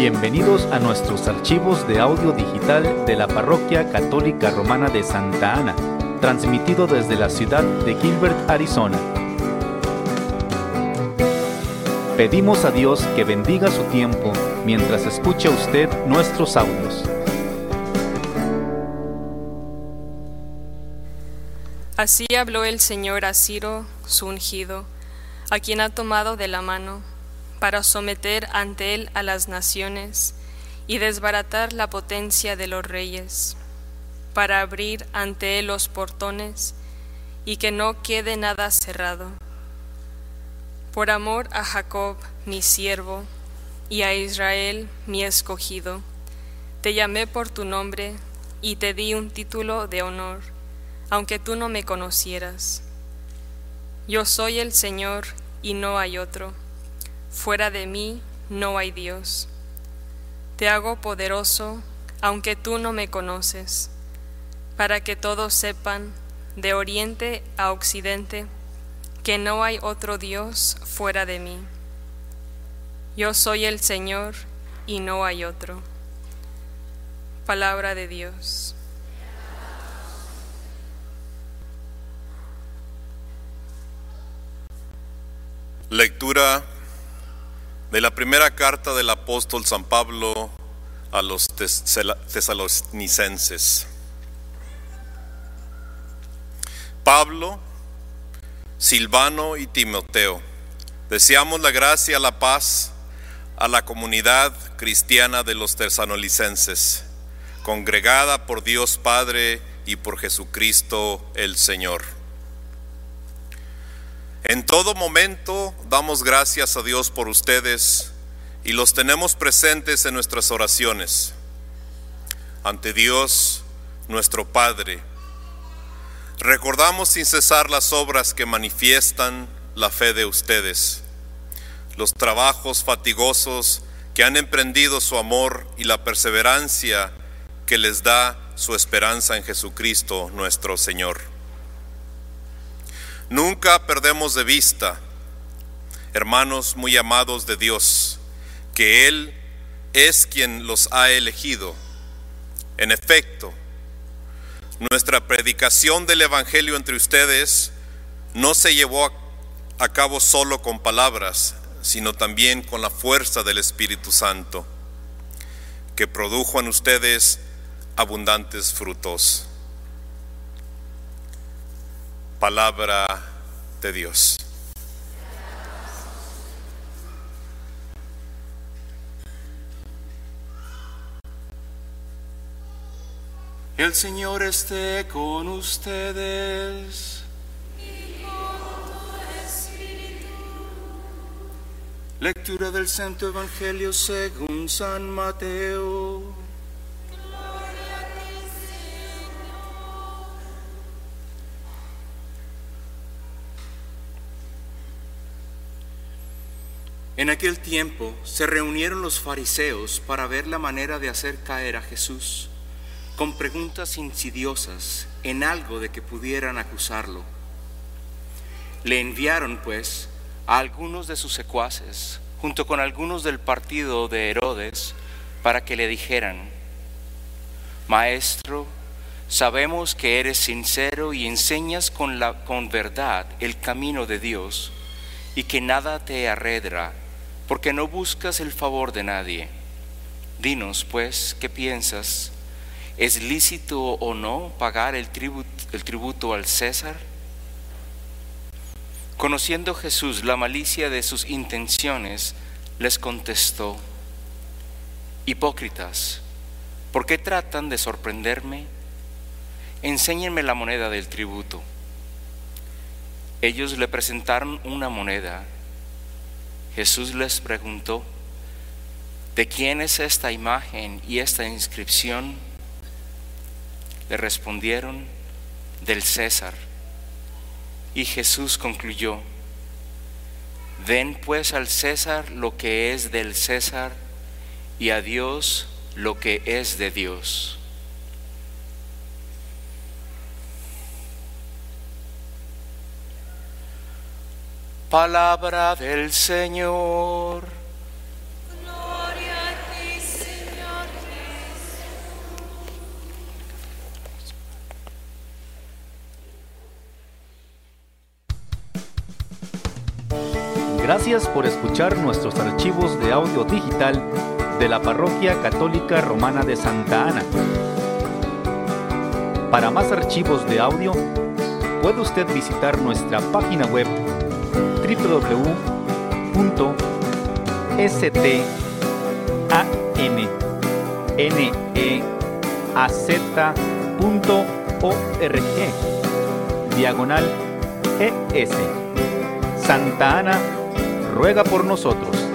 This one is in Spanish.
Bienvenidos a nuestros archivos de audio digital de la Parroquia Católica Romana de Santa Ana, transmitido desde la ciudad de Gilbert, Arizona. Pedimos a Dios que bendiga su tiempo mientras escucha usted nuestros audios. Así habló el Señor a Ciro, su ungido, a quien ha tomado de la mano, para someter ante él a las naciones y desbaratar la potencia de los reyes, para abrir ante él los portones y que no quede nada cerrado. Por amor a Jacob, mi siervo, y a Israel, mi escogido, te llamé por tu nombre y te di un título de honor aunque tú no me conocieras. Yo soy el Señor y no hay otro. Fuera de mí no hay Dios. Te hago poderoso, aunque tú no me conoces, para que todos sepan, de oriente a occidente, que no hay otro Dios fuera de mí. Yo soy el Señor y no hay otro. Palabra de Dios. Lectura de la primera carta del apóstol San Pablo a los tesalonicenses. Pablo, Silvano y Timoteo, deseamos la gracia la paz a la comunidad cristiana de los tesalonicenses, congregada por Dios Padre y por Jesucristo el Señor. En todo momento damos gracias a Dios por ustedes y los tenemos presentes en nuestras oraciones. Ante Dios, nuestro Padre, recordamos sin cesar las obras que manifiestan la fe de ustedes, los trabajos fatigosos que han emprendido su amor y la perseverancia que les da su esperanza en Jesucristo nuestro Señor. Nunca perdemos de vista, hermanos muy amados de Dios, que Él es quien los ha elegido. En efecto, nuestra predicación del Evangelio entre ustedes no se llevó a cabo solo con palabras, sino también con la fuerza del Espíritu Santo, que produjo en ustedes abundantes frutos palabra de Dios. El Señor esté con ustedes. Lectura del Santo Evangelio según San Mateo. En aquel tiempo se reunieron los fariseos para ver la manera de hacer caer a Jesús con preguntas insidiosas en algo de que pudieran acusarlo. Le enviaron, pues, a algunos de sus secuaces, junto con algunos del partido de Herodes, para que le dijeran, Maestro, sabemos que eres sincero y enseñas con, la, con verdad el camino de Dios y que nada te arredra porque no buscas el favor de nadie. Dinos, pues, ¿qué piensas? ¿Es lícito o no pagar el tributo, al César? Conociendo Jesús la malicia de sus intenciones, les contestó, Hipócritas, ¿por qué tratan de sorprenderme? Enséñenme la moneda del tributo. Ellos le presentaron una moneda Jesús les preguntó, ¿de quién es esta imagen y esta inscripción? Le respondieron, del César. Y Jesús concluyó, den pues al César lo que es del César y a Dios lo que es de Dios. Palabra del Señor. Gloria a ti, Señor Jesús. Gracias por escuchar nuestros archivos de audio digital de la Parroquia Católica Romana de Santa Ana. Para más archivos de audio, puede usted visitar nuestra página web www.stanneaz.org diagonal ES. Santa Ana ruega por nosotros.